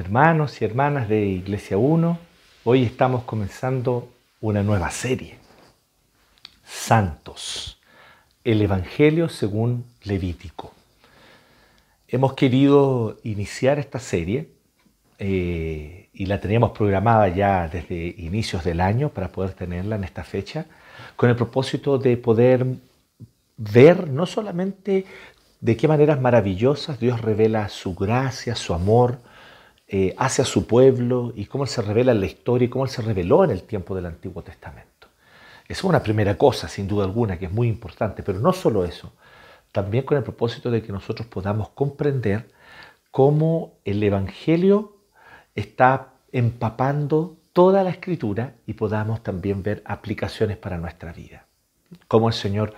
Hermanos y hermanas de Iglesia 1, hoy estamos comenzando una nueva serie, Santos, el Evangelio según Levítico. Hemos querido iniciar esta serie eh, y la teníamos programada ya desde inicios del año para poder tenerla en esta fecha, con el propósito de poder ver no solamente de qué maneras maravillosas Dios revela su gracia, su amor eh, hacia su pueblo y cómo se revela en la historia y cómo se reveló en el tiempo del Antiguo Testamento. Es una primera cosa, sin duda alguna, que es muy importante, pero no solo eso, también con el propósito de que nosotros podamos comprender cómo el Evangelio está empapando toda la escritura y podamos también ver aplicaciones para nuestra vida. Cómo el Señor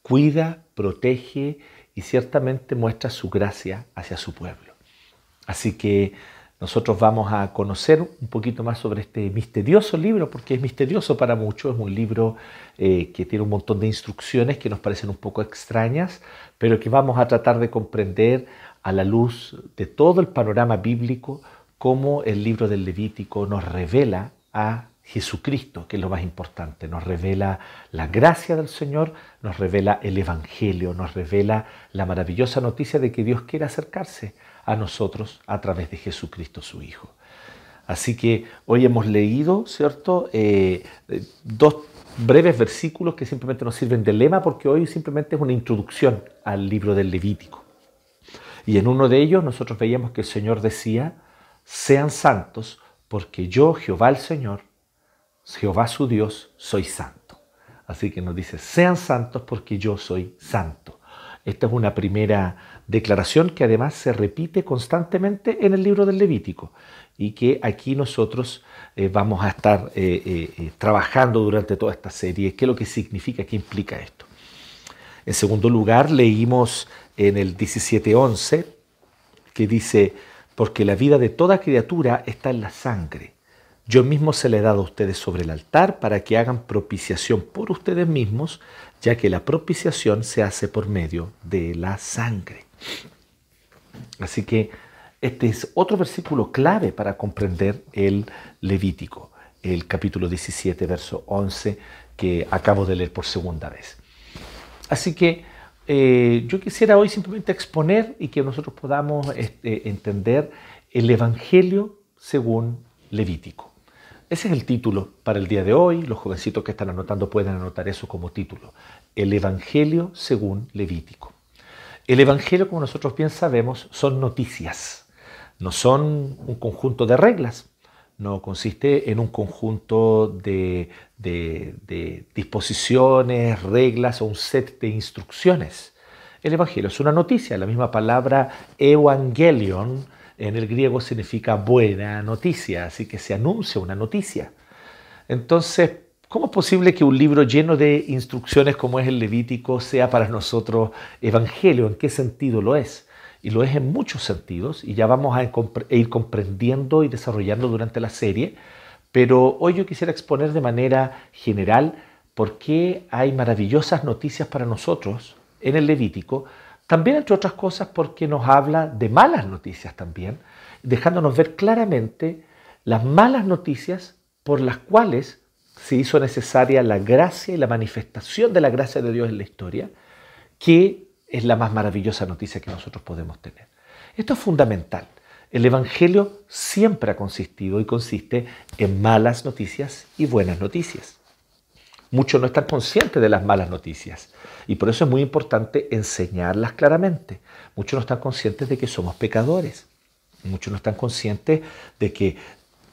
cuida, protege y ciertamente muestra su gracia hacia su pueblo. Así que nosotros vamos a conocer un poquito más sobre este misterioso libro, porque es misterioso para muchos, es un libro eh, que tiene un montón de instrucciones que nos parecen un poco extrañas, pero que vamos a tratar de comprender a la luz de todo el panorama bíblico, cómo el libro del Levítico nos revela a Jesucristo, que es lo más importante, nos revela la gracia del Señor, nos revela el Evangelio, nos revela la maravillosa noticia de que Dios quiere acercarse a nosotros a través de Jesucristo su Hijo. Así que hoy hemos leído, ¿cierto? Eh, dos breves versículos que simplemente nos sirven de lema porque hoy simplemente es una introducción al libro del Levítico. Y en uno de ellos nosotros veíamos que el Señor decía, sean santos porque yo, Jehová el Señor, Jehová su Dios, soy santo. Así que nos dice, sean santos porque yo soy santo. Esta es una primera declaración que además se repite constantemente en el libro del Levítico y que aquí nosotros eh, vamos a estar eh, eh, trabajando durante toda esta serie. ¿Qué es lo que significa, qué implica esto? En segundo lugar, leímos en el 17.11 que dice, porque la vida de toda criatura está en la sangre yo mismo se le he dado a ustedes sobre el altar para que hagan propiciación por ustedes mismos, ya que la propiciación se hace por medio de la sangre. Así que este es otro versículo clave para comprender el Levítico, el capítulo 17, verso 11, que acabo de leer por segunda vez. Así que eh, yo quisiera hoy simplemente exponer y que nosotros podamos este, entender el Evangelio según Levítico. Ese es el título para el día de hoy. Los jovencitos que están anotando pueden anotar eso como título. El Evangelio según Levítico. El Evangelio, como nosotros bien sabemos, son noticias. No son un conjunto de reglas. No consiste en un conjunto de, de disposiciones, reglas o un set de instrucciones. El Evangelio es una noticia. La misma palabra evangelion en el griego significa buena noticia, así que se anuncia una noticia. Entonces, ¿cómo es posible que un libro lleno de instrucciones como es el Levítico sea para nosotros evangelio? ¿En qué sentido lo es? Y lo es en muchos sentidos, y ya vamos a ir comprendiendo y desarrollando durante la serie, pero hoy yo quisiera exponer de manera general por qué hay maravillosas noticias para nosotros en el Levítico, también, entre otras cosas, porque nos habla de malas noticias también, dejándonos ver claramente las malas noticias por las cuales se hizo necesaria la gracia y la manifestación de la gracia de Dios en la historia, que es la más maravillosa noticia que nosotros podemos tener. Esto es fundamental. El Evangelio siempre ha consistido y consiste en malas noticias y buenas noticias. Muchos no están conscientes de las malas noticias y por eso es muy importante enseñarlas claramente. Muchos no están conscientes de que somos pecadores. Muchos no están conscientes de que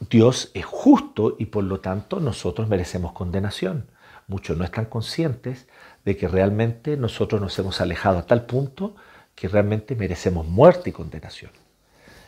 Dios es justo y por lo tanto nosotros merecemos condenación. Muchos no están conscientes de que realmente nosotros nos hemos alejado a tal punto que realmente merecemos muerte y condenación.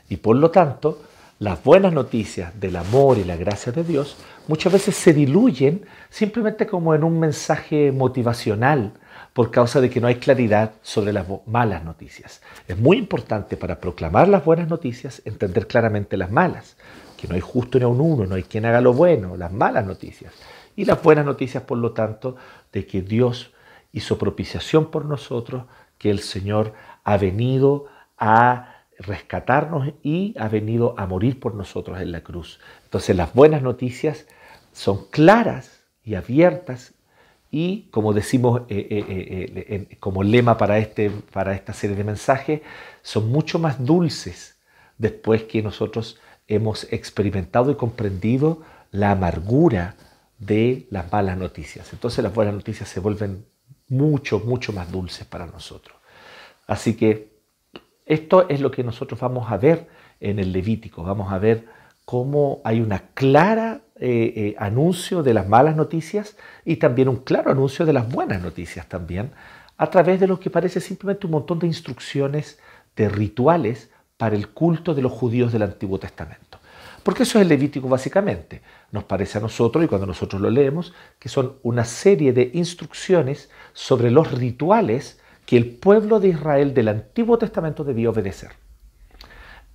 Y por lo tanto, las buenas noticias del amor y la gracia de Dios muchas veces se diluyen simplemente como en un mensaje motivacional por causa de que no hay claridad sobre las malas noticias. Es muy importante para proclamar las buenas noticias entender claramente las malas, que no hay justo ni a un uno, no hay quien haga lo bueno, las malas noticias. Y las buenas noticias, por lo tanto, de que Dios hizo propiciación por nosotros, que el Señor ha venido a rescatarnos y ha venido a morir por nosotros en la cruz. Entonces las buenas noticias son claras y abiertas y como decimos eh, eh, eh, como lema para, este, para esta serie de mensajes, son mucho más dulces después que nosotros hemos experimentado y comprendido la amargura de las malas noticias. Entonces las buenas noticias se vuelven mucho, mucho más dulces para nosotros. Así que esto es lo que nosotros vamos a ver en el Levítico. Vamos a ver cómo hay una clara eh, eh, anuncio de las malas noticias y también un claro anuncio de las buenas noticias también, a través de lo que parece simplemente un montón de instrucciones, de rituales para el culto de los judíos del Antiguo Testamento. Porque eso es el Levítico básicamente. Nos parece a nosotros, y cuando nosotros lo leemos, que son una serie de instrucciones sobre los rituales que el pueblo de Israel del Antiguo Testamento debía obedecer.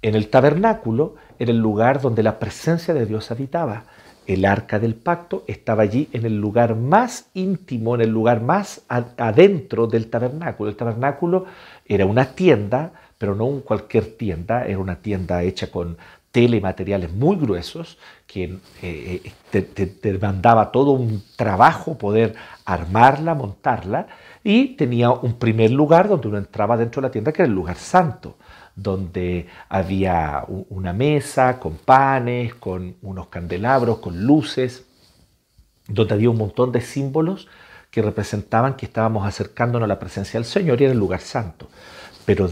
En el tabernáculo era el lugar donde la presencia de Dios habitaba. El arca del pacto estaba allí en el lugar más íntimo, en el lugar más adentro del tabernáculo. El tabernáculo era una tienda, pero no cualquier tienda, era una tienda hecha con tele y materiales muy gruesos que eh, eh, te demandaba todo un trabajo poder armarla, montarla y tenía un primer lugar donde uno entraba dentro de la tienda, que era el lugar santo, donde había una mesa con panes, con unos candelabros, con luces, donde había un montón de símbolos que representaban que estábamos acercándonos a la presencia del Señor y era el lugar santo. Pero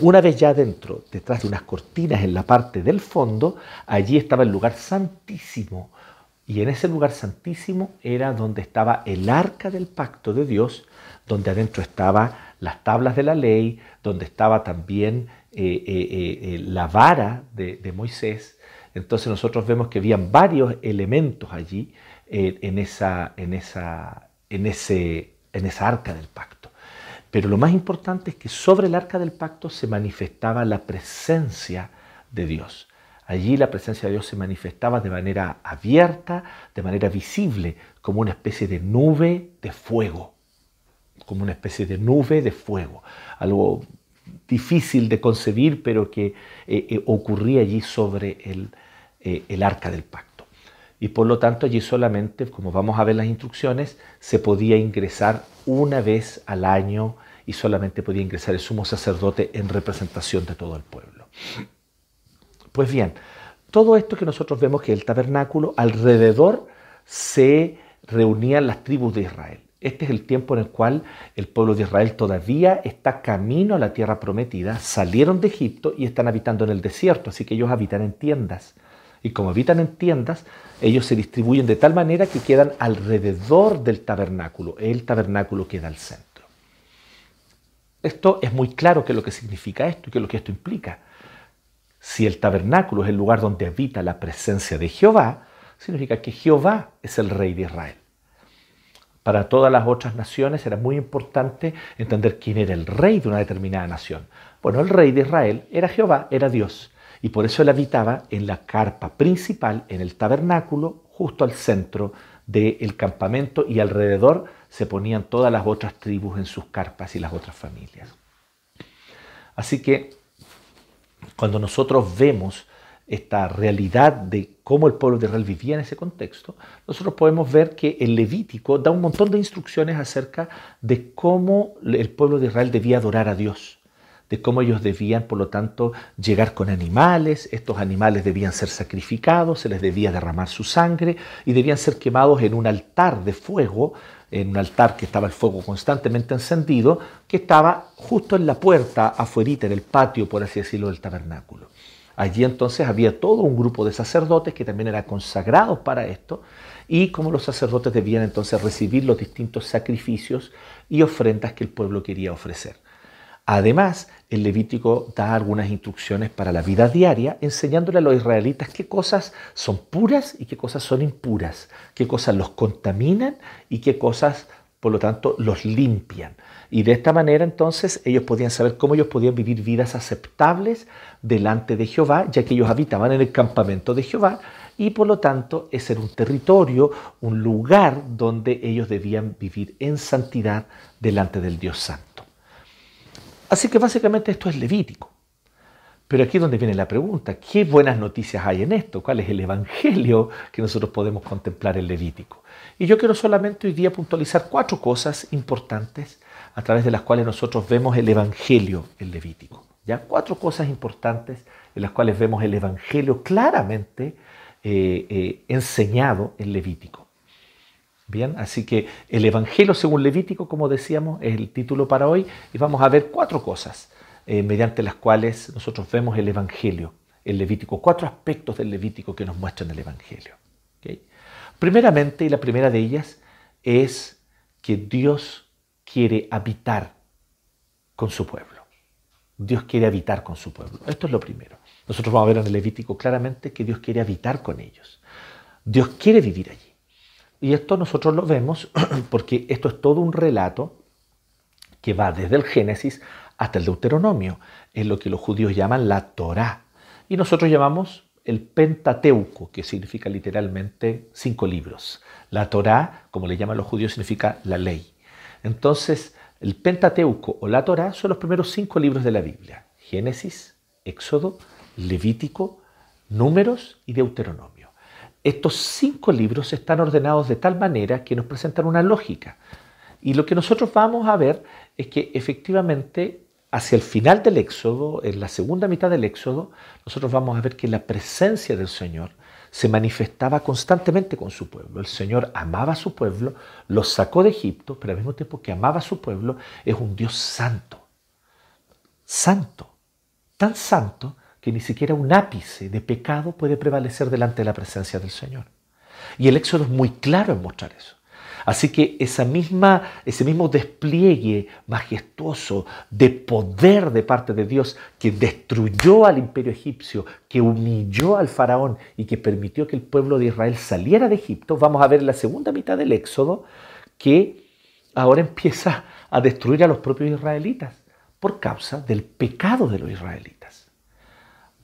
una vez ya dentro, detrás de unas cortinas en la parte del fondo, allí estaba el lugar santísimo. Y en ese lugar santísimo era donde estaba el arca del pacto de Dios, donde adentro estaban las tablas de la ley, donde estaba también eh, eh, eh, la vara de, Moisés. Entonces nosotros vemos que habían varios elementos allí en, esa, en, esa, en, ese, en esa arca del pacto. Pero lo más importante es que sobre el arca del pacto se manifestaba la presencia de Dios. Allí la presencia de Dios se manifestaba de manera abierta, de manera visible, como una especie de nube de fuego como una especie de nube de fuego, algo difícil de concebir, pero que eh, eh, ocurría allí sobre eh, el arca del pacto. Y por lo tanto allí solamente, como vamos a ver las instrucciones, se podía ingresar una vez al año y solamente podía ingresar el sumo sacerdote en representación de todo el pueblo. Pues bien, todo esto que nosotros vemos que el tabernáculo alrededor se reunían las tribus de Israel. Este es el tiempo en el cual el pueblo de Israel todavía está camino a la tierra prometida, salieron de Egipto y están habitando en el desierto, así que ellos habitan en tiendas. Y como habitan en tiendas, ellos se distribuyen de tal manera que quedan alrededor del tabernáculo. El tabernáculo queda al centro. Esto es muy claro qué es lo que significa esto y qué es lo que esto implica. Si el tabernáculo es el lugar donde habita la presencia de Jehová, significa que Jehová es el rey de Israel. Para todas las otras naciones era muy importante entender quién era el rey de una determinada nación. Bueno, el rey de Israel era Jehová, era Dios. Y por eso él habitaba en la carpa principal, en el tabernáculo, justo al centro del campamento y alrededor se ponían todas las otras tribus en sus carpas y las otras familias. Así que cuando nosotros vemos esta realidad de cómo el pueblo de Israel vivía en ese contexto, nosotros podemos ver que el Levítico da un montón de instrucciones acerca de cómo el pueblo de Israel debía adorar a Dios, de cómo ellos debían, por lo tanto, llegar con animales, estos animales debían ser sacrificados, se les debía derramar su sangre y debían ser quemados en un altar de fuego, en un altar que estaba el fuego constantemente encendido, que estaba justo en la puerta, afuerita, en el patio, por así decirlo, del tabernáculo. Allí entonces había todo un grupo de sacerdotes que también eran consagrados para esto y como los sacerdotes debían entonces recibir los distintos sacrificios y ofrendas que el pueblo quería ofrecer. Además, el Levítico da algunas instrucciones para la vida diaria, enseñándole a los israelitas qué cosas son puras y qué cosas son impuras, qué cosas los contaminan y qué cosas, por lo tanto, los limpian. Y de esta manera entonces ellos podían saber cómo ellos podían vivir vidas aceptables delante de Jehová, ya que ellos habitaban en el campamento de Jehová y por lo tanto ese era un territorio, un lugar donde ellos debían vivir en santidad delante del Dios Santo. Así que básicamente esto es levítico. Pero aquí es donde viene la pregunta, ¿qué buenas noticias hay en esto? ¿Cuál es el evangelio que nosotros podemos contemplar en Levítico? Y yo quiero solamente hoy día puntualizar cuatro cosas importantes a través de las cuales nosotros vemos el evangelio en Levítico. ¿ya? Cuatro cosas importantes en las cuales vemos el evangelio claramente eh, eh, enseñado en Levítico. Bien, así que el Evangelio según Levítico, como decíamos, es el título para hoy y vamos a ver cuatro cosas eh, mediante las cuales nosotros vemos el Evangelio, el Levítico, cuatro aspectos del Levítico que nos muestran el Evangelio. Primeramente, y la primera de ellas, es que Dios quiere habitar con su pueblo. Dios quiere habitar con su pueblo. Esto es lo primero. Nosotros vamos a ver en el Levítico claramente que Dios quiere habitar con ellos. Dios quiere vivir allí. Y esto nosotros lo vemos porque esto es todo un relato que va desde el Génesis hasta el Deuteronomio, en lo que los judíos llaman la Torá. Y nosotros llamamos el Pentateuco, que significa literalmente cinco libros. La Torá, como le llaman los judíos, significa la ley. Entonces, el Pentateuco o la Torá son los primeros cinco libros de la Biblia. Génesis, Éxodo, Levítico, Números y Deuteronomio. Estos cinco libros están ordenados de tal manera que nos presentan una lógica. Y lo que nosotros vamos a ver es que efectivamente hacia el final del Éxodo, en la segunda mitad del Éxodo, nosotros vamos a ver que la presencia del Señor se manifestaba constantemente con su pueblo. El Señor amaba a su pueblo, lo sacó de Egipto, pero al mismo tiempo que amaba a su pueblo, es un Dios santo. Santo. Tan santo que ni siquiera un ápice de pecado puede prevalecer delante de la presencia del Señor. Y el Éxodo es muy claro en mostrar eso. Así que esa misma, ese mismo despliegue majestuoso de poder de parte de Dios que destruyó al imperio egipcio, que humilló al faraón y que permitió que el pueblo de Israel saliera de Egipto, vamos a ver en la segunda mitad del Éxodo que ahora empieza a destruir a los propios israelitas por causa del pecado de los israelitas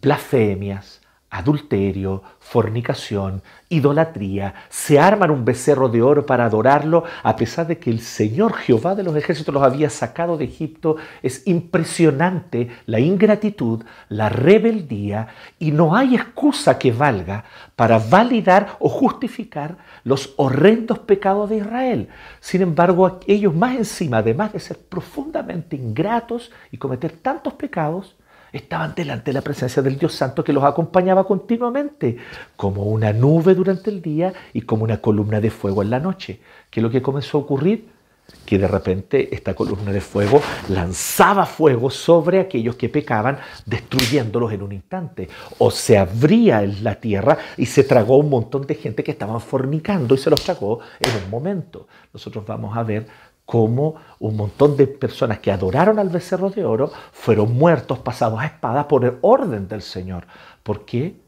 blasfemias, adulterio, fornicación, idolatría, se arman un becerro de oro para adorarlo, a pesar de que el Señor Jehová de los ejércitos los había sacado de Egipto. Es impresionante la ingratitud, la rebeldía, y no hay excusa que valga para validar o justificar los horrendos pecados de Israel. Sin embargo, ellos más encima, además de ser profundamente ingratos y cometer tantos pecados, estaban delante de la presencia del Dios Santo que los acompañaba continuamente, como una nube durante el día y como una columna de fuego en la noche. ¿Qué es lo que comenzó a ocurrir? Que de repente esta columna de fuego lanzaba fuego sobre aquellos que pecaban, destruyéndolos en un instante. O se abría la tierra y se tragó un montón de gente que estaban fornicando y se los tragó en un momento. Nosotros vamos a ver cómo un montón de personas que adoraron al becerro de oro fueron muertos, pasados a espada por el orden del Señor. ¿Por qué?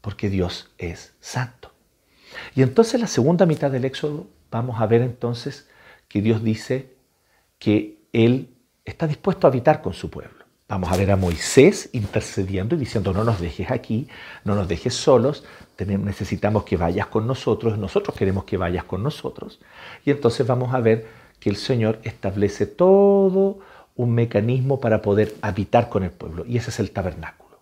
Porque Dios es santo. Y entonces en la segunda mitad del Éxodo vamos a ver entonces que Dios dice que Él está dispuesto a habitar con su pueblo. Vamos a ver a Moisés intercediendo y diciendo, no nos dejes aquí, no nos dejes solos, necesitamos que vayas con nosotros, nosotros queremos que vayas con nosotros. Y entonces vamos a ver que el Señor establece todo un mecanismo para poder habitar con el pueblo, y ese es el tabernáculo.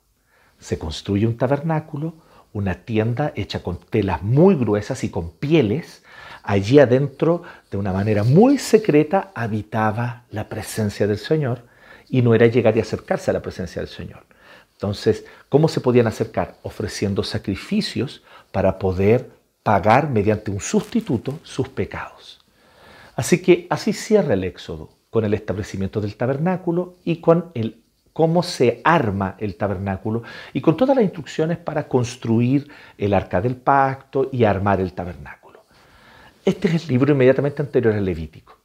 Se construye un tabernáculo, una tienda hecha con telas muy gruesas y con pieles. Allí adentro, de una manera muy secreta, habitaba la presencia del Señor y no era llegar y acercarse a la presencia del Señor. Entonces, ¿cómo se podían acercar? Ofreciendo sacrificios para poder pagar mediante un sustituto sus pecados. Así que así cierra el Éxodo, con el establecimiento del tabernáculo y con el cómo se arma el tabernáculo y con todas las instrucciones para construir el arca del pacto y armar el tabernáculo. Este es el libro inmediatamente anterior al Levítico.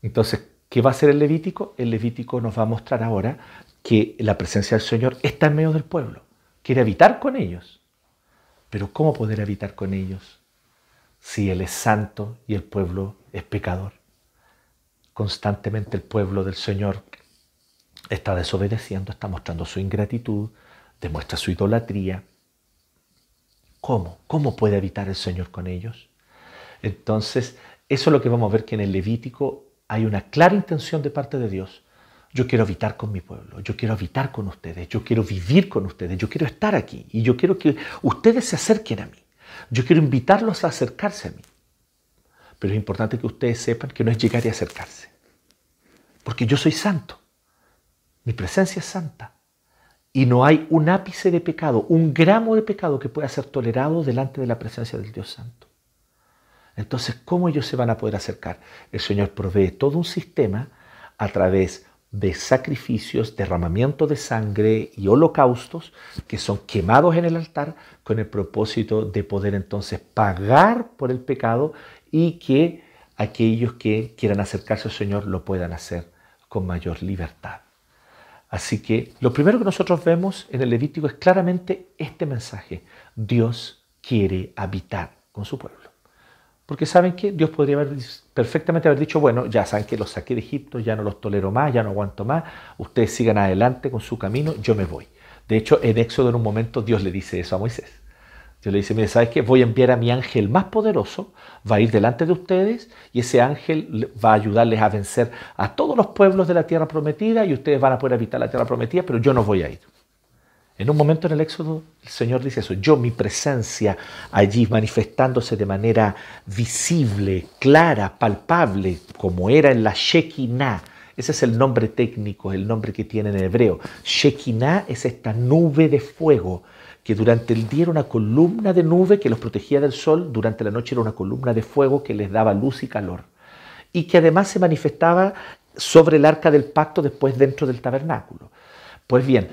Entonces, ¿qué va a hacer el Levítico? El Levítico nos va a mostrar ahora que la presencia del Señor está en medio del pueblo, quiere habitar con ellos. Pero ¿cómo poder habitar con ellos si Él es santo y el pueblo es pecador. Constantemente el pueblo del Señor está desobedeciendo, está mostrando su ingratitud, demuestra su idolatría. ¿Cómo? ¿Cómo puede habitar el Señor con ellos? Entonces, eso es lo que vamos a ver que en el Levítico hay una clara intención de parte de Dios yo quiero habitar con mi pueblo, yo quiero habitar con ustedes, yo quiero vivir con ustedes, yo quiero estar aquí y yo quiero que ustedes se acerquen a mí. Yo quiero invitarlos a acercarse a mí. Pero es importante que ustedes sepan que no es llegar y acercarse. Porque yo soy santo. Mi presencia es santa. Y no hay un ápice de pecado, un gramo de pecado que pueda ser tolerado delante de la presencia del Dios Santo. Entonces, ¿cómo ellos se van a poder acercar? El Señor provee todo un sistema a través de sacrificios, derramamiento de sangre y holocaustos que son quemados en el altar con el propósito de poder entonces pagar por el pecado y que aquellos que quieran acercarse al Señor lo puedan hacer con mayor libertad. Así que lo primero que nosotros vemos en el Levítico es claramente este mensaje. Dios quiere habitar con su pueblo. Porque saben que Dios podría haber perfectamente haber dicho, bueno, ya saben que los saqué de Egipto, ya no los tolero más, ya no aguanto más, ustedes sigan adelante con su camino, yo me voy. De hecho, en Éxodo en un momento Dios le dice eso a Moisés. Le dice, mire, ¿sabes qué? Voy a enviar a mi ángel más poderoso, va a ir delante de ustedes y ese ángel va a ayudarles a vencer a todos los pueblos de la tierra prometida y ustedes van a poder habitar la tierra prometida, pero yo no voy a ir. En un momento en el Éxodo, el Señor dice eso, yo mi presencia allí manifestándose de manera visible, clara, palpable, como era en la Shekinah. Ese es el nombre técnico, el nombre que tiene en hebreo. Shekinah es esta nube de fuego que durante el día era una columna de nube que los protegía del sol, durante la noche era una columna de fuego que les daba luz y calor. Y que además se manifestaba sobre el arca del pacto después dentro del tabernáculo. Pues bien,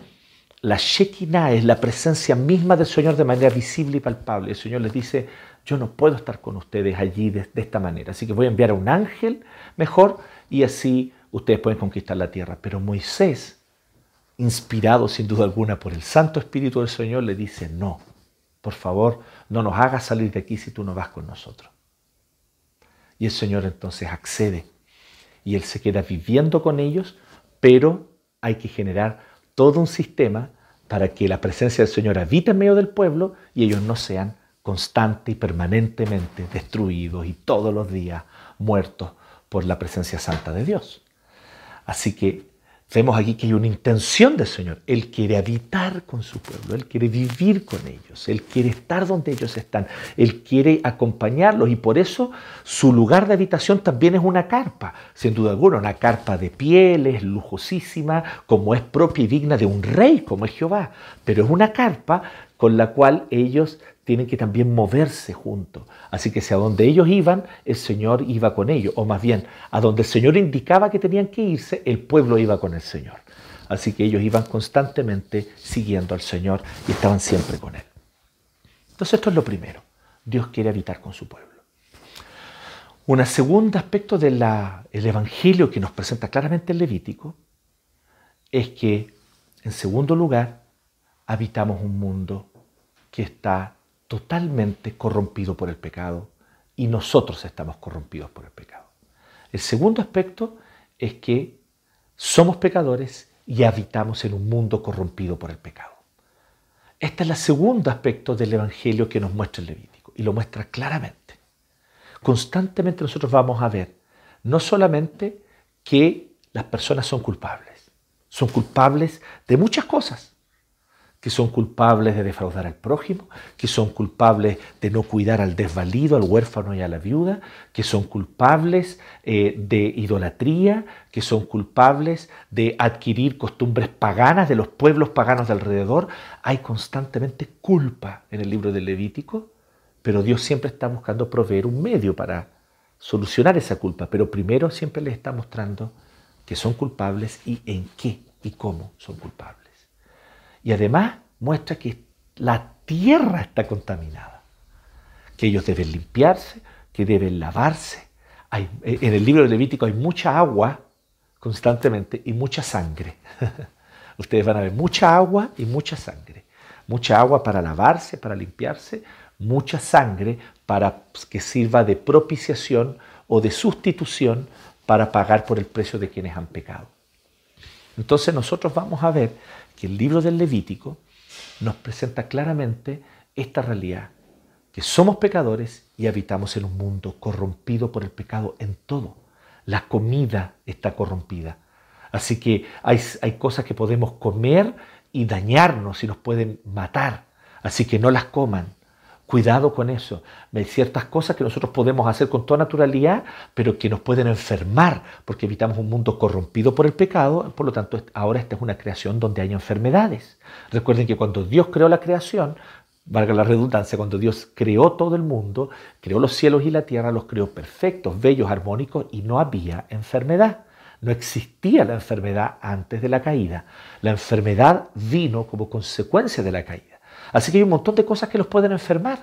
la Shekinah es la presencia misma del Señor de manera visible y palpable. El Señor les dice, yo no puedo estar con ustedes allí de, esta manera, así que voy a enviar a un ángel mejor y así ustedes pueden conquistar la tierra. Pero Moisés, inspirado sin duda alguna por el Santo Espíritu del Señor, le dice, no, por favor, no nos hagas salir de aquí si tú no vas con nosotros. Y el Señor entonces accede y Él se queda viviendo con ellos, pero hay que generar todo un sistema para que la presencia del Señor habite en medio del pueblo y ellos no sean constante y permanentemente destruidos y todos los días muertos por la presencia santa de Dios. Así que Vemos aquí que hay una intención del Señor. Él quiere habitar con su pueblo, Él quiere vivir con ellos, Él quiere estar donde ellos están, Él quiere acompañarlos y por eso su lugar de habitación también es una carpa, sin duda alguna, una carpa de pieles, lujosísima, como es propia y digna de un rey como es Jehová, pero es una carpa con la cual ellos tienen que también moverse juntos. Así que si a donde ellos iban, el Señor iba con ellos, o más bien, a donde el Señor indicaba que tenían que irse, el pueblo iba con el Señor. Así que ellos iban constantemente siguiendo al Señor y estaban siempre con Él. Entonces esto es lo primero. Dios quiere habitar con su pueblo. Un segundo aspecto del Evangelio que nos presenta claramente el Levítico es que, en segundo lugar, habitamos un mundo que está totalmente corrompido por el pecado y nosotros estamos corrompidos por el pecado. El segundo aspecto es que somos pecadores y habitamos en un mundo corrompido por el pecado. Este es el segundo aspecto del Evangelio que nos muestra el Levítico y lo muestra claramente. Constantemente nosotros vamos a ver no solamente que las personas son culpables, son culpables de muchas cosas, que son culpables de defraudar al prójimo, que son culpables de no cuidar al desvalido, al huérfano y a la viuda, que son culpables eh, de idolatría, que son culpables de adquirir costumbres paganas de los pueblos paganos de alrededor. Hay constantemente culpa en el libro del Levítico, pero Dios siempre está buscando proveer un medio para solucionar esa culpa, pero primero siempre les está mostrando que son culpables y en qué y cómo son culpables. Y además muestra que la tierra está contaminada, que ellos deben limpiarse, que deben lavarse. en el libro de Levítico hay mucha agua constantemente y mucha sangre. Ustedes van a ver mucha agua y mucha sangre. Mucha agua para lavarse, para limpiarse, mucha sangre para que sirva de propiciación o de sustitución para pagar por el precio de quienes han pecado. Entonces nosotros vamos a ver el libro del Levítico nos presenta claramente esta realidad, que somos pecadores y habitamos en un mundo corrompido por el pecado en todo. La comida está corrompida. Así que hay, hay cosas que podemos comer y dañarnos y nos pueden matar. Así que no las coman. Cuidado con eso. Hay ciertas cosas que nosotros podemos hacer con toda naturalidad, pero que nos pueden enfermar, porque evitamos un mundo corrompido por el pecado. Por lo tanto, ahora esta es una creación donde hay enfermedades. Recuerden que cuando Dios creó la creación, valga la redundancia, cuando Dios creó todo el mundo, creó los cielos y la tierra, los creó perfectos, bellos, armónicos, y no había enfermedad. No existía la enfermedad antes de la caída. La enfermedad vino como consecuencia de la caída. Así que hay un montón de cosas que los pueden enfermar.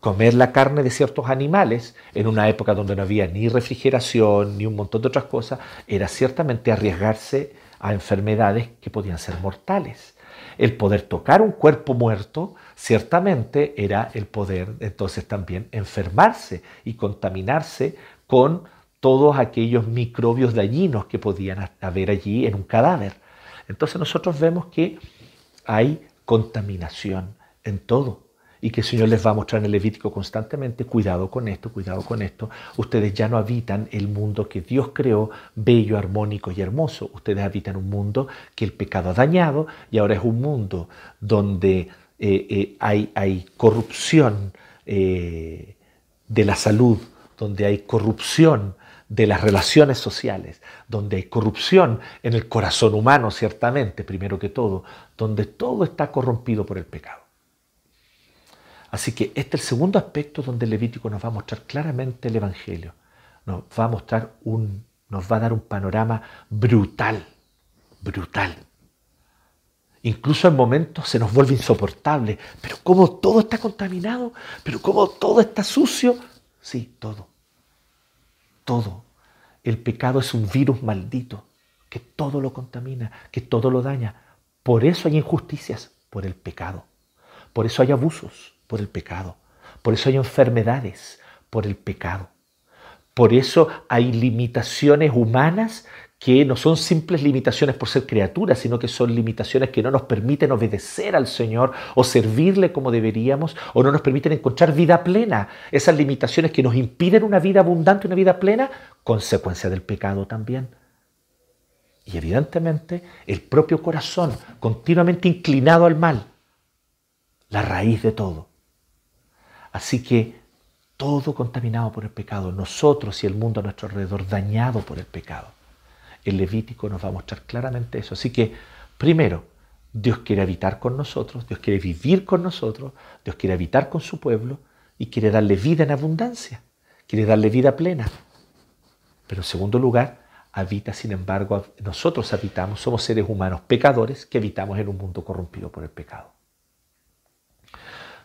Comer la carne de ciertos animales en una época donde no había ni refrigeración ni un montón de otras cosas era ciertamente arriesgarse a enfermedades que podían ser mortales. El poder tocar un cuerpo muerto ciertamente era el poder entonces también enfermarse y contaminarse con todos aquellos microbios dañinos que podían haber allí en un cadáver. Entonces nosotros vemos que hay contaminación, en todo. Y que el Señor les va a mostrar en el Levítico constantemente, cuidado con esto, cuidado con esto. Ustedes ya no habitan el mundo que Dios creó, bello, armónico y hermoso. Ustedes habitan un mundo que el pecado ha dañado y ahora es un mundo donde eh, eh, hay, corrupción eh, de la salud, donde hay corrupción de las relaciones sociales, donde hay corrupción en el corazón humano, ciertamente, primero que todo, donde todo está corrompido por el pecado. Así que este es el segundo aspecto donde Levítico nos va a mostrar claramente el Evangelio. Nos va a mostrar un, nos va a dar un panorama brutal, brutal. Incluso en momentos se nos vuelve insoportable. Pero cómo todo está contaminado, pero cómo todo está sucio. Sí, todo. Todo. El pecado es un virus maldito que todo lo contamina, que todo lo daña. Por eso hay injusticias, por el pecado. Por eso hay abusos, por el pecado. Por eso hay enfermedades por el pecado. Por eso hay limitaciones humanas que no son simples limitaciones por ser criaturas, sino que son limitaciones que no nos permiten obedecer al Señor o servirle como deberíamos o no nos permiten encontrar vida plena. Esas limitaciones que nos impiden una vida abundante, una vida plena, consecuencia del pecado también. Y evidentemente el propio corazón continuamente inclinado al mal, la raíz de todo. Así que todo contaminado por el pecado, nosotros y el mundo a nuestro alrededor dañado por el pecado. El Levítico nos va a mostrar claramente eso. Así que, primero, Dios quiere habitar con nosotros, Dios quiere vivir con nosotros, Dios quiere habitar con su pueblo y quiere darle vida en abundancia, quiere darle vida plena. Pero en segundo lugar, habita, sin embargo, nosotros habitamos, somos seres humanos pecadores que habitamos en un mundo corrompido por el pecado.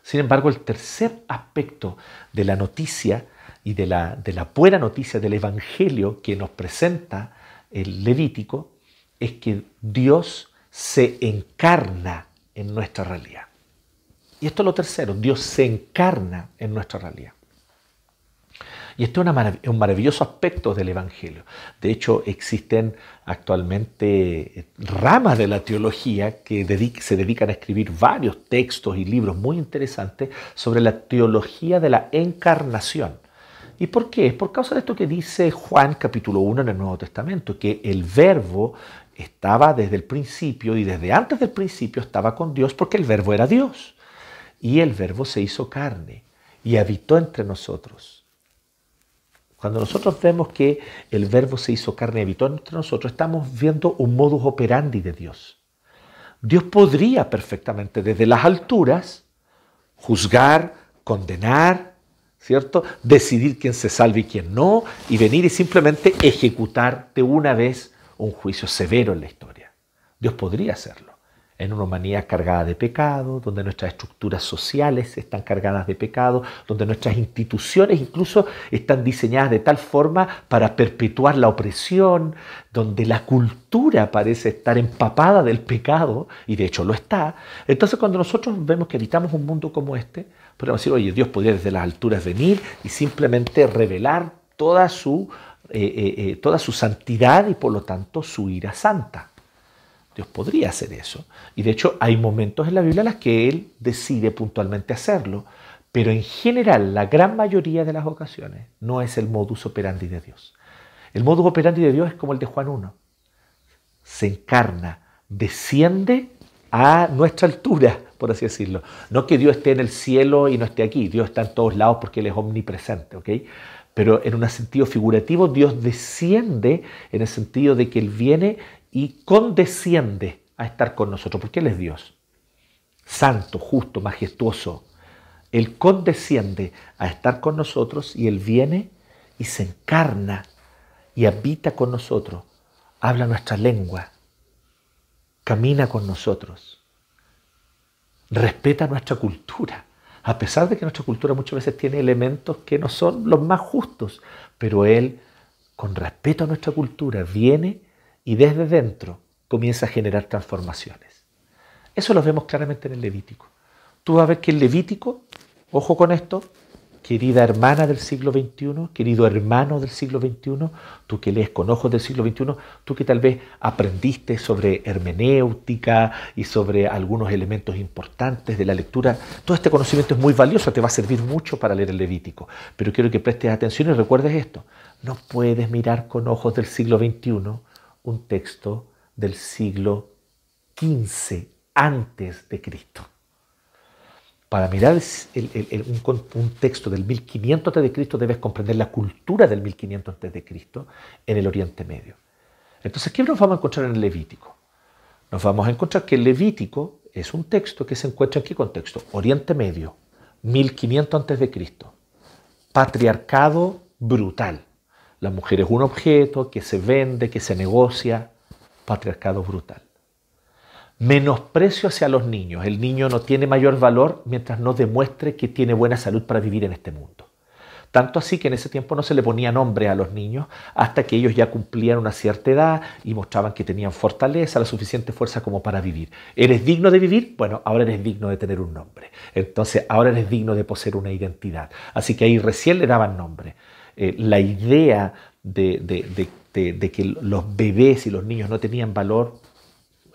Sin embargo, el tercer aspecto de la noticia y de la, de la buena noticia del Evangelio que nos presenta el Levítico es que Dios se encarna en nuestra realidad. Y esto es lo tercero, Dios se encarna en nuestra realidad. Y esto es un maravilloso aspecto del Evangelio. De hecho, existen actualmente ramas de la teología que se dedican a escribir varios textos y libros muy interesantes sobre la teología de la encarnación. ¿Y por qué? Es por causa de esto que dice Juan capítulo 1 en el Nuevo Testamento, que el verbo estaba desde el principio y desde antes del principio estaba con Dios porque el verbo era Dios. Y el verbo se hizo carne y habitó entre nosotros. Cuando nosotros vemos que el verbo se hizo carne y habitó entre nosotros, estamos viendo un modus operandi de Dios. Dios podría perfectamente desde las alturas juzgar, condenar, ¿cierto? Decidir quién se salve y quién no, y venir y simplemente ejecutar de una vez un juicio severo en la historia. Dios podría hacerlo en una humanidad cargada de pecado, donde nuestras estructuras sociales están cargadas de pecado, donde nuestras instituciones incluso están diseñadas de tal forma para perpetuar la opresión, donde la cultura parece estar empapada del pecado, y de hecho lo está. Entonces cuando nosotros vemos que habitamos un mundo como este, podemos decir, oye, Dios podría desde las alturas venir y simplemente revelar toda su, eh, eh, eh, toda su santidad y por lo tanto su ira santa. Dios podría hacer eso. Y de hecho hay momentos en la Biblia en los que Él decide puntualmente hacerlo, pero en general la gran mayoría de las ocasiones no es el modus operandi de Dios. El modus operandi de Dios es como el de Juan 1. se encarna, desciende a nuestra altura, por así decirlo. No que Dios esté en el cielo y no esté aquí, Dios está en todos lados porque Él es omnipresente, ¿ok? Pero en un sentido figurativo, Dios desciende en el sentido de que Él viene y condesciende a estar con nosotros, porque Él es Dios. Santo, justo, majestuoso. Él condesciende a estar con nosotros y Él viene y se encarna y habita con nosotros, habla nuestra lengua, camina con nosotros, respeta nuestra cultura, a pesar de que nuestra cultura muchas veces tiene elementos que no son los más justos, pero Él, con respeto a nuestra cultura, viene y desde dentro comienza a generar transformaciones. Eso lo vemos claramente en el Levítico. Tú vas a ver que el Levítico, ojo con esto, querida hermana del siglo XXI, querido hermano del siglo XXI, tú que lees con ojos del siglo XXI, tú que tal vez aprendiste sobre hermenéutica y sobre algunos elementos importantes de la lectura, todo este conocimiento es muy valioso, te va a servir mucho para leer el Levítico, pero quiero que prestes atención y recuerdes esto, no puedes mirar con ojos del siglo XXI un texto del siglo XV antes de Cristo. Para mirar un, texto del 1500 a.C. debes comprender la cultura del 1500 a.C. en el Oriente Medio. Entonces, ¿qué nos vamos a encontrar en el Levítico? Nos vamos a encontrar que el Levítico es un texto que se encuentra en qué contexto? Oriente Medio, 1500 a.C. Patriarcado brutal. La mujer es un objeto que se vende, que se negocia. Patriarcado brutal menosprecio hacia los niños. El niño no tiene mayor valor mientras no demuestre que tiene buena salud para vivir en este mundo. Tanto así que en ese tiempo no se le ponía nombre a los niños hasta que ellos ya cumplían una cierta edad y mostraban que tenían fortaleza, la suficiente fuerza como para vivir. ¿Eres digno de vivir? Bueno, ahora eres digno de tener un nombre. Entonces, ahora eres digno de poseer una identidad. Así que ahí recién le daban nombre. Eh, la idea de, de que los bebés y los niños no tenían valor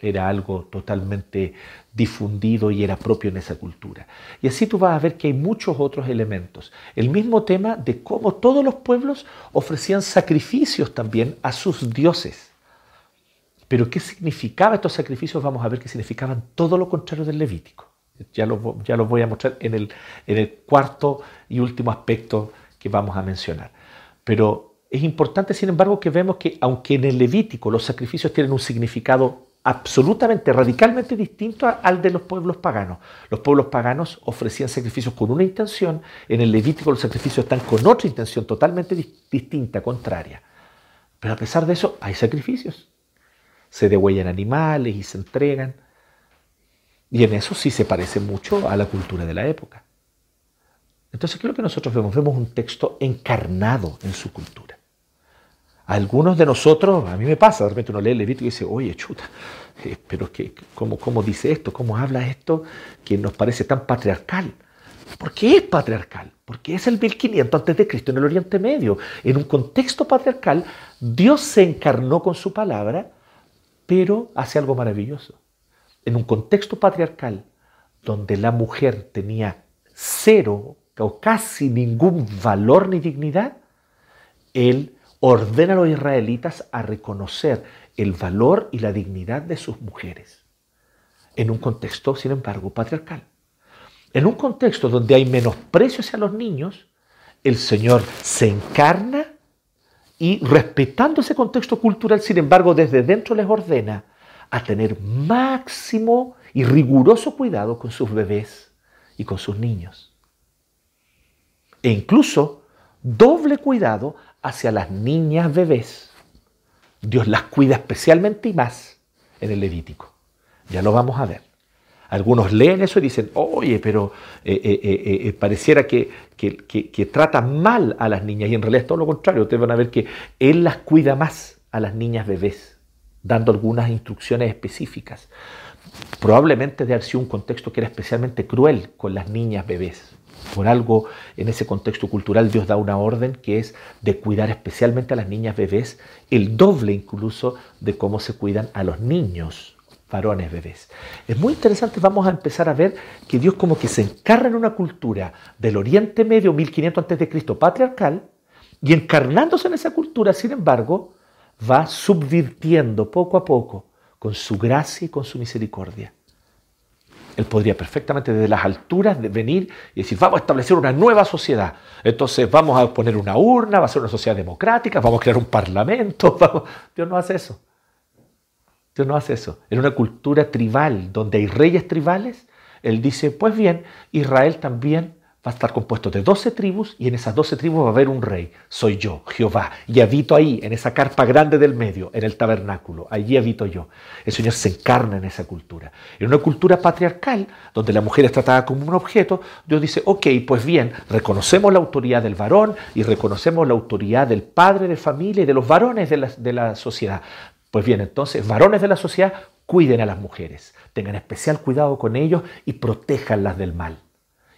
era algo totalmente difundido y era propio en esa cultura. Y así tú vas a ver que hay muchos otros elementos. El mismo tema de cómo todos los pueblos ofrecían sacrificios también a sus dioses. Pero ¿qué significaba estos sacrificios? Vamos a ver que significaban todo lo contrario del Levítico. Ya lo, ya lo voy a mostrar en el, en el cuarto y último aspecto que vamos a mencionar. Pero es importante, sin embargo, que vemos que aunque en el Levítico los sacrificios tienen un significado absolutamente, radicalmente distinto al de los pueblos paganos. Los pueblos paganos ofrecían sacrificios con una intención, en el Levítico los sacrificios están con otra intención totalmente distinta, contraria. Pero a pesar de eso, hay sacrificios. Se degüellan animales y se entregan. Y en eso sí se parece mucho a la cultura de la época. Entonces, ¿qué es lo que nosotros vemos? Vemos un texto encarnado en su cultura algunos de nosotros, a mí me pasa, de repente uno lee el Levítico y dice, oye, chuta, eh, pero que, ¿cómo, ¿cómo dice esto? ¿Cómo habla esto que nos parece tan patriarcal? ¿Por qué es patriarcal? Porque es el 1500 antes de Cristo en el Oriente Medio. En un contexto patriarcal, Dios se encarnó con su palabra, pero hace algo maravilloso. En un contexto patriarcal, donde la mujer tenía cero o casi ningún valor ni dignidad, Él ordena a los israelitas a reconocer el valor y la dignidad de sus mujeres, en un contexto, sin embargo, patriarcal. En un contexto donde hay menosprecio hacia los niños, el Señor se encarna y respetando ese contexto cultural, sin embargo, desde dentro les ordena a tener máximo y riguroso cuidado con sus bebés y con sus niños. E incluso doble cuidado hacia las niñas bebés. Dios las cuida especialmente y más en el Levítico. Ya lo vamos a ver. Algunos leen eso y dicen, oye, pero eh, eh, eh, pareciera que, que, que, trata mal a las niñas y en realidad es todo lo contrario. Ustedes van a ver que Él las cuida más a las niñas bebés, dando algunas instrucciones específicas. Probablemente de haber sido un contexto que era especialmente cruel con las niñas bebés. Por algo, en ese contexto cultural, Dios da una orden que es de cuidar especialmente a las niñas bebés, el doble incluso de cómo se cuidan a los niños varones bebés. Es muy interesante, vamos a empezar a ver que Dios como que se encarna en una cultura del Oriente Medio, 1500 a.C., patriarcal, y encarnándose en esa cultura, sin embargo, va subvirtiendo poco a poco con su gracia y con su misericordia. Él podría perfectamente desde las alturas venir y decir, vamos a establecer una nueva sociedad. Entonces vamos a poner una urna, va a ser una sociedad democrática, vamos a crear un parlamento. Dios no hace eso. Dios no hace eso. En una cultura tribal donde hay reyes tribales, Él dice, pues bien, Israel también va a estar compuesto de doce tribus y en esas doce tribus va a haber un rey. Soy yo, Jehová. Y habito ahí, en esa carpa grande del medio, en el tabernáculo. Allí habito yo. El Señor se encarna en esa cultura. En una cultura patriarcal, donde la mujer es tratada como un objeto, Dios dice, ok, pues bien, reconocemos la autoridad del varón y reconocemos la autoridad del padre de familia y de los varones de la, de la sociedad. Pues bien, entonces, varones de la sociedad, cuiden a las mujeres. Tengan especial cuidado con ellos y protéjanlas del mal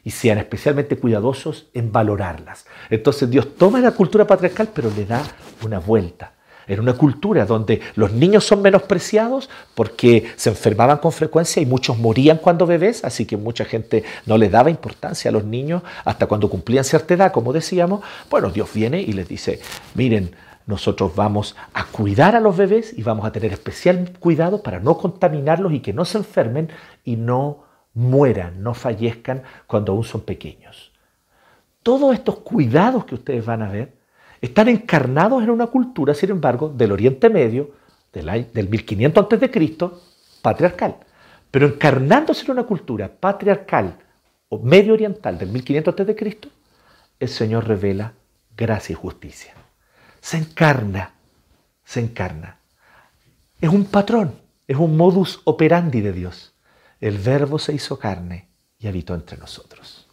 y sean especialmente cuidadosos en valorarlas. Entonces Dios toma la cultura patriarcal pero le da una vuelta. En una cultura donde los niños son menospreciados porque se enfermaban con frecuencia y muchos morían cuando bebés, así que mucha gente no le daba importancia a los niños hasta cuando cumplían cierta edad, como decíamos. Bueno, Dios viene y les dice, miren, nosotros vamos a cuidar a los bebés y vamos a tener especial cuidado para no contaminarlos y que no se enfermen y no mueran, no fallezcan cuando aún son pequeños. Todos estos cuidados que ustedes van a ver están encarnados en una cultura, sin embargo, del Oriente Medio, del, 1500 a.C., patriarcal. Pero encarnándose en una cultura patriarcal o medio oriental del 1500 a.C., el Señor revela gracia y justicia. Se encarna, se encarna. Es un patrón, es un modus operandi de Dios el verbo se hizo carne y habitó entre nosotros.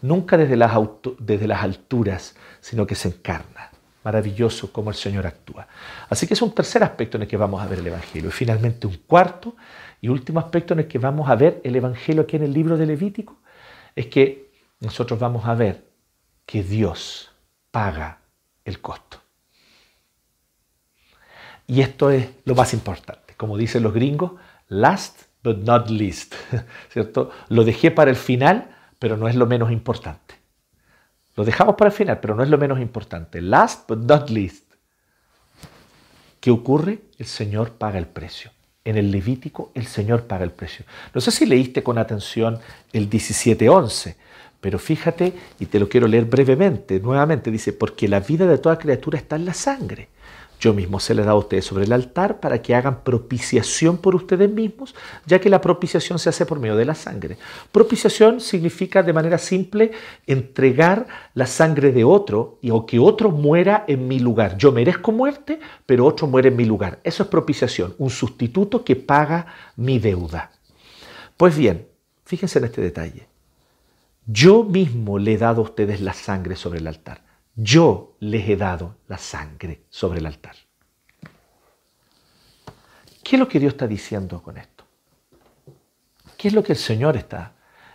Nunca desde las, desde las alturas, sino que se encarna. Maravilloso cómo el Señor actúa. Así que es un tercer aspecto en el que vamos a ver el Evangelio. Y finalmente un cuarto y último aspecto en el que vamos a ver el Evangelio aquí en el libro de Levítico, es que nosotros vamos a ver que Dios paga el costo. Y esto es lo más importante. Como dicen los gringos, last but not least, ¿cierto? Lo dejé para el final, pero no es lo menos importante. Lo dejamos para el final, pero no es lo menos importante. Last but not least. ¿Qué ocurre? El Señor paga el precio. En el Levítico el Señor paga el precio. No sé si leíste con atención el 17.11, pero fíjate, y te lo quiero leer brevemente, nuevamente, dice, porque la vida de toda criatura está en la sangre. Yo mismo se le da a ustedes sobre el altar para que hagan propiciación por ustedes mismos, ya que la propiciación se hace por medio de la sangre. Propiciación significa de manera simple entregar la sangre de otro y o que otro muera en mi lugar. Yo merezco muerte, pero otro muere en mi lugar. Eso es propiciación, un sustituto que paga mi deuda. Pues bien, fíjense en este detalle. Yo mismo le he dado a ustedes la sangre sobre el altar yo les he dado la sangre sobre el altar. ¿Qué es lo que Dios está diciendo con esto? ¿Qué es lo que el Señor está?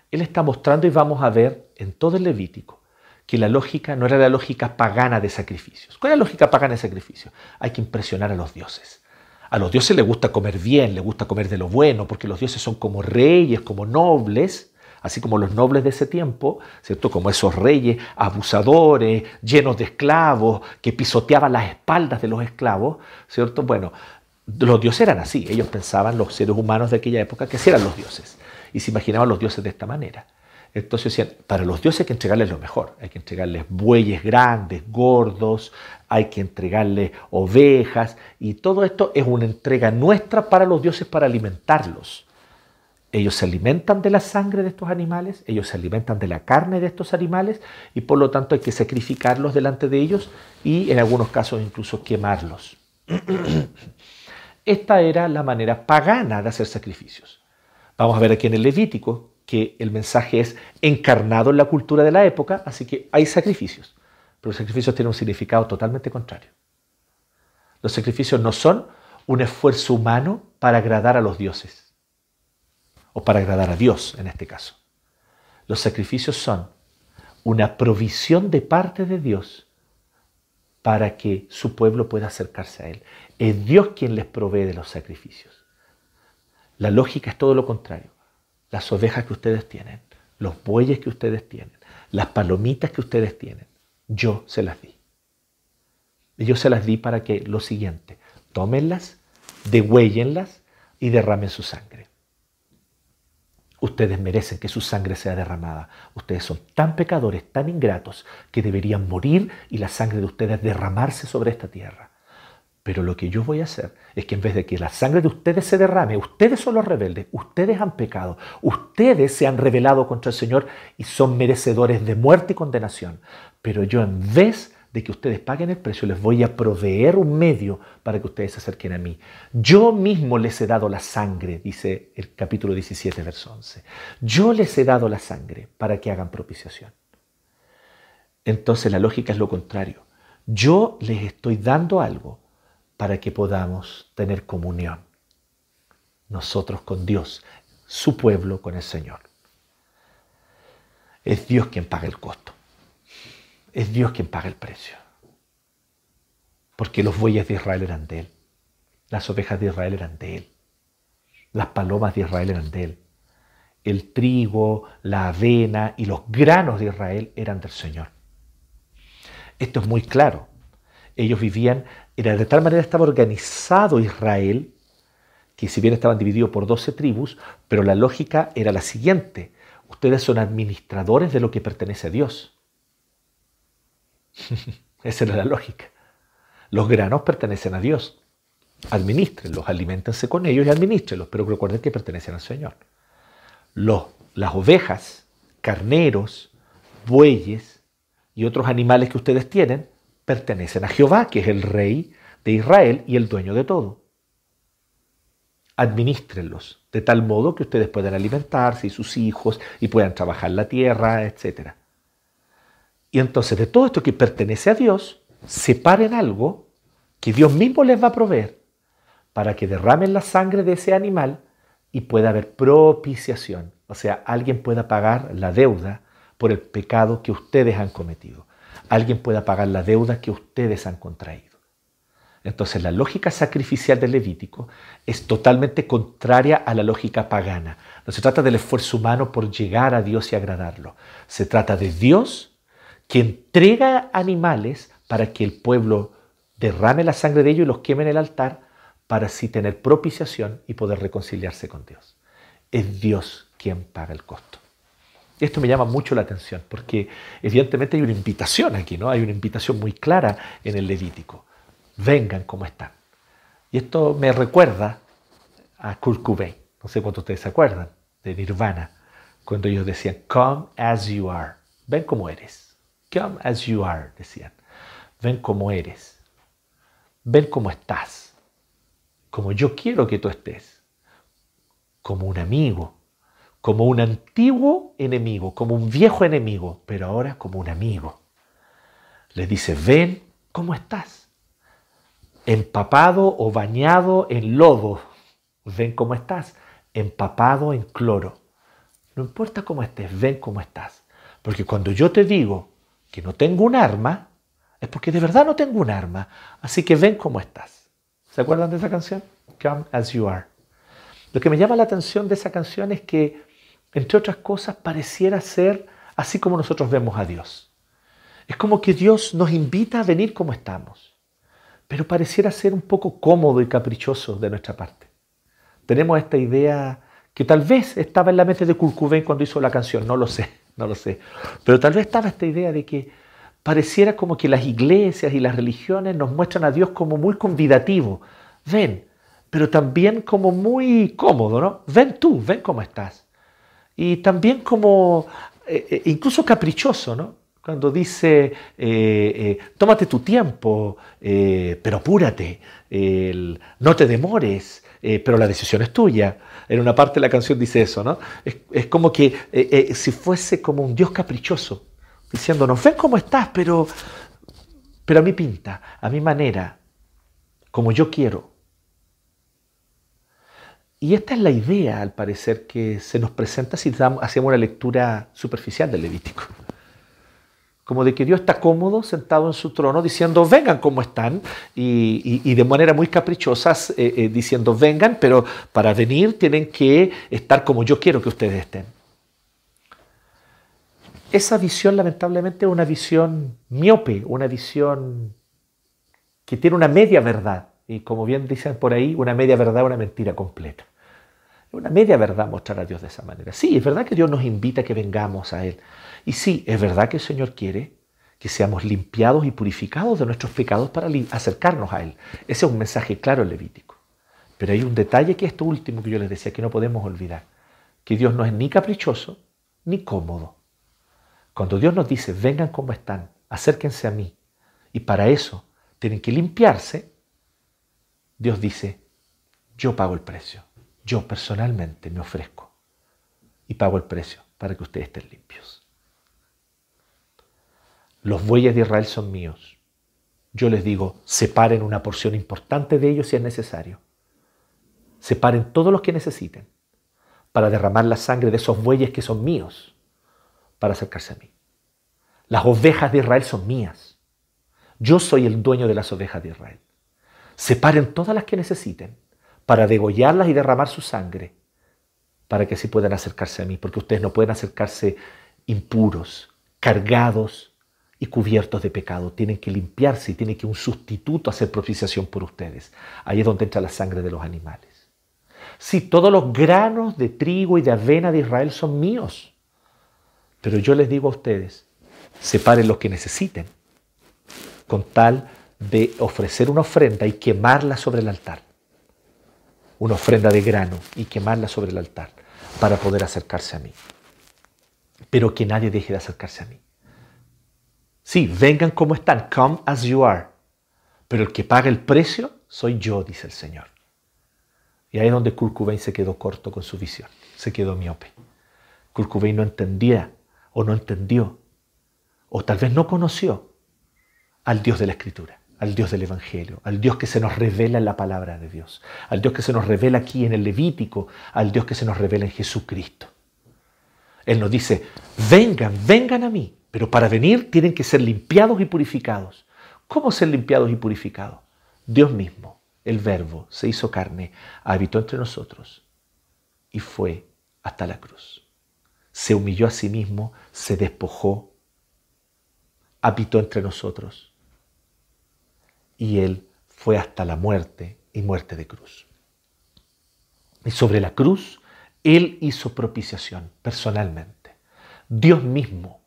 Él está mostrando y vamos a ver en todo el Levítico que la lógica no era la lógica pagana de sacrificios. ¿Cuál es la lógica pagana de sacrificios? Hay que impresionar a los dioses. A los dioses les gusta comer bien, les gusta comer de lo bueno, porque los dioses son como reyes, como nobles, así como los nobles de ese tiempo, ¿cierto? Como esos reyes abusadores, llenos de esclavos, que pisoteaban las espaldas de los esclavos, ¿cierto? Bueno, los dioses eran así, ellos pensaban, los seres humanos de aquella época, que eran los dioses, y se imaginaban los dioses de esta manera. Entonces decían, para los dioses hay que entregarles lo mejor, hay que entregarles bueyes grandes, gordos, hay que entregarles ovejas, y todo esto es una entrega nuestra para los dioses para alimentarlos. Ellos se alimentan de la sangre de estos animales, ellos se alimentan de la carne de estos animales y por lo tanto hay que sacrificarlos delante de ellos y en algunos casos incluso quemarlos. Esta era la manera pagana de hacer sacrificios. Vamos a ver aquí en el Levítico que el mensaje es encarnado en la cultura de la época, así que hay sacrificios, pero los sacrificios tienen un significado totalmente contrario. Los sacrificios no son un esfuerzo humano para agradar a los dioses o para agradar a Dios en este caso. Los sacrificios son una provisión de parte de Dios para que su pueblo pueda acercarse a Él. Es Dios quien les provee de los sacrificios. La lógica es todo lo contrario. Las ovejas que ustedes tienen, los bueyes que ustedes tienen, las palomitas que ustedes tienen, yo se las di. Yo se las di para que lo siguiente, tómenlas, degüéllenlas y derramen su sangre. Ustedes merecen que su sangre sea derramada. Ustedes son tan pecadores, tan ingratos, que deberían morir y la sangre de ustedes derramarse sobre esta tierra. Pero lo que yo voy a hacer es que en vez de que la sangre de ustedes se derrame, ustedes son los rebeldes, ustedes han pecado, ustedes se han rebelado contra el Señor y son merecedores de muerte y condenación. Pero yo en vez de que ustedes paguen el precio, les voy a proveer un medio para que ustedes se acerquen a mí. Yo mismo les he dado la sangre, dice el capítulo 17, verso 11. Yo les he dado la sangre para que hagan propiciación. Entonces la lógica es lo contrario. Yo les estoy dando algo para que podamos tener comunión. Nosotros con Dios, su pueblo con el Señor. Es Dios quien paga el costo es Dios quien paga el precio. Porque los bueyes de Israel eran de Él, las ovejas de Israel eran de Él, las palomas de Israel eran de Él, el trigo, la avena y los granos de Israel eran del Señor. Esto es muy claro. Ellos vivían, era de tal manera estaba organizado Israel, que si bien estaban divididos por doce tribus, pero la lógica era la siguiente. Ustedes son administradores de lo que pertenece a Dios. Esa era la lógica. Los granos pertenecen a Dios. Administrenlos, alimentense con ellos y administrenlos, pero recuerden que pertenecen al Señor. Las ovejas, carneros, bueyes y otros animales que ustedes tienen pertenecen a Jehová, que es el rey de Israel y el dueño de todo. Administrenlos de tal modo que ustedes puedan alimentarse y sus hijos y puedan trabajar la tierra, etcétera. Y entonces de todo esto que pertenece a Dios, separen algo que Dios mismo les va a proveer para que derramen la sangre de ese animal y pueda haber propiciación. O sea, alguien pueda pagar la deuda por el pecado que ustedes han cometido. Alguien pueda pagar la deuda que ustedes han contraído. Entonces la lógica sacrificial del Levítico es totalmente contraria a la lógica pagana. No se trata del esfuerzo humano por llegar a Dios y agradarlo. Se trata de Dios que entrega animales para que el pueblo derrame la sangre de ellos y los queme en el altar para así tener propiciación y poder reconciliarse con Dios. Es Dios quien paga el costo. Esto me llama mucho la atención porque evidentemente hay una invitación aquí, ¿no? Hay una invitación muy clara en el Levítico. Vengan como están. Y esto me recuerda a Kurt Cobain. No sé cuántos ustedes se acuerdan de Nirvana, cuando ellos decían, come as you are. Ven como eres. Come as you are, decían. Ven como eres. Ven como estás. Como yo quiero que tú estés. Como un amigo. Como un antiguo enemigo. Como un viejo enemigo. Pero ahora como un amigo. Le dice, ven como estás. Empapado o bañado en lodo. Ven cómo estás. Empapado en cloro. No importa cómo estés, ven cómo estás. Porque cuando yo te digo, que no tengo un arma, es porque de verdad no tengo un arma. Así que ven cómo estás. ¿Se acuerdan de esa canción? Come as you are. Lo que me llama la atención de esa canción es que, entre otras cosas, pareciera ser así como nosotros vemos a Dios. Es como que Dios nos invita a venir como estamos, pero pareciera ser un poco cómodo y caprichoso de nuestra parte. Tenemos esta idea que tal vez estaba en la mente de Kurt cuando hizo la canción, no lo sé no lo sé. Pero tal vez estaba esta idea de que pareciera como que las iglesias y las religiones nos muestran a Dios como muy convidativo. Ven, pero también como muy cómodo, ¿no? Ven tú, ven cómo estás. Y también como eh, eh, incluso caprichoso, ¿no? Cuando dice, eh, tómate tu tiempo, pero apúrate, no te demores, pero la decisión es tuya. En una parte de la canción dice eso, ¿no? Es, como que eh, eh, si fuese como un Dios caprichoso, diciéndonos, ven cómo estás, pero, pero a mi pinta, a mi manera, como yo quiero. Y esta es la idea, al parecer, que se nos presenta si hacemos una lectura superficial del Levítico como de que Dios está cómodo sentado en su trono diciendo vengan como están y, de manera muy caprichosa eh, eh, diciendo vengan, pero para venir tienen que estar como yo quiero que ustedes estén. Esa visión lamentablemente es una visión miope, una visión que tiene una media verdad. y como bien dicen por ahí, una media verdad, una mentira completa. Es una media verdad mostrar a Dios de esa manera. Sí, es verdad que Dios nos invita a que vengamos a Él. Y sí, es verdad que el Señor quiere que seamos limpiados y purificados de nuestros pecados para acercarnos a Él. Ese es un mensaje claro en Levítico. Pero hay un detalle que es esto último que yo les decía, que no podemos olvidar, que Dios no es ni caprichoso ni cómodo. Cuando Dios nos dice, vengan como están, acérquense a mí, y para eso tienen que limpiarse, Dios dice, yo pago el precio, yo personalmente me ofrezco y pago el precio para que ustedes estén limpios. Los bueyes de Israel son míos. Yo les digo, separen una porción importante de ellos si es necesario. Separen todos los que necesiten para derramar la sangre de esos bueyes que son míos para acercarse a mí. Las ovejas de Israel son mías. Yo soy el dueño de las ovejas de Israel. Separen todas las que necesiten para degollarlas y derramar su sangre para que así puedan acercarse a mí, porque ustedes no pueden acercarse impuros, cargados y cubiertos de pecado. Tienen que limpiarse y tiene que un sustituto hacer propiciación por ustedes. Ahí es donde entra la sangre de los animales. Sí, todos los granos de trigo y de avena de Israel son míos. Pero yo les digo a ustedes, separen los que necesiten, con tal de ofrecer una ofrenda y quemarla sobre el altar. Una ofrenda de grano y quemarla sobre el altar para poder acercarse a mí. Pero que nadie deje de acercarse a mí. Sí, vengan como están, come as you are. Pero el que paga el precio soy yo, dice el Señor. Y ahí es donde Kurt se quedó corto con su visión, se quedó miope. Kurt no entendía o no entendió o tal vez no conoció al Dios de la Escritura, al Dios del Evangelio, al Dios que se nos revela en la palabra de Dios, al Dios que se nos revela aquí en el Levítico, al Dios que se nos revela en Jesucristo. Él nos dice, vengan, vengan a mí, pero para venir tienen que ser limpiados y purificados. ¿Cómo ser limpiados y purificados? Dios mismo, el Verbo, se hizo carne, habitó entre nosotros y fue hasta la cruz. Se humilló a sí mismo, se despojó habitó entre nosotros. Y Él fue hasta la muerte y muerte de cruz. Y sobre la cruz, Él hizo propiciación personalmente. Dios mismo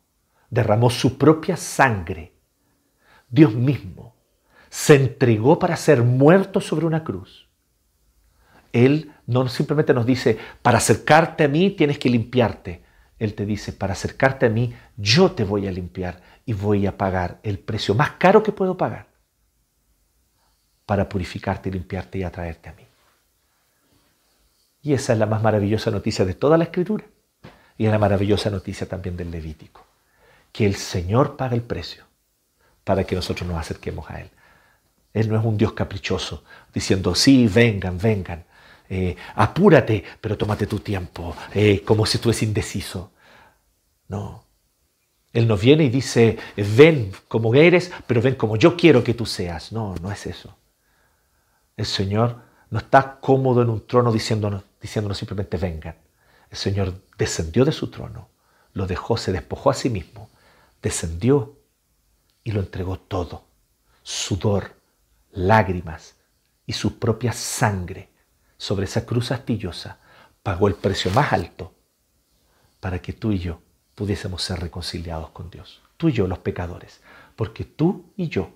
derramó su propia sangre. Dios mismo se entregó para ser muerto sobre una cruz. Él no simplemente nos dice, para acercarte a mí tienes que limpiarte. Él te dice, para acercarte a mí, yo te voy a limpiar y voy a pagar el precio más caro que puedo pagar para purificarte limpiarte y atraerte a mí. Y esa es la más maravillosa noticia de toda la escritura. Y es la maravillosa noticia también del Levítico. Que el Señor paga el precio para que nosotros nos acerquemos a Él. Él no es un Dios caprichoso, diciendo, sí, vengan, vengan. Eh, apúrate, pero tómate tu tiempo, eh, como si tú es indeciso. No, él no viene y dice, ven como eres, pero ven como yo quiero que tú seas. No, no es eso. El Señor no está cómodo en un trono diciéndonos, diciéndonos simplemente vengan. El Señor descendió de su trono, lo dejó, se despojó a sí mismo, descendió y lo entregó todo. Sudor, lágrimas y su propia sangre sobre esa cruz astillosa pagó el precio más alto para que tú y yo pudiésemos ser reconciliados con Dios. Tú y yo los pecadores, porque tú y yo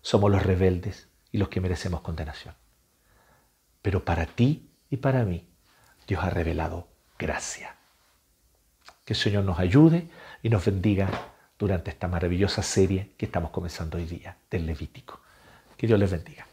somos los rebeldes y los que merecemos condenación. Pero para ti y para mí, Dios ha revelado gracia. Que el Señor nos ayude y nos bendiga durante esta maravillosa serie que estamos comenzando hoy día del Levítico. Que Dios les bendiga.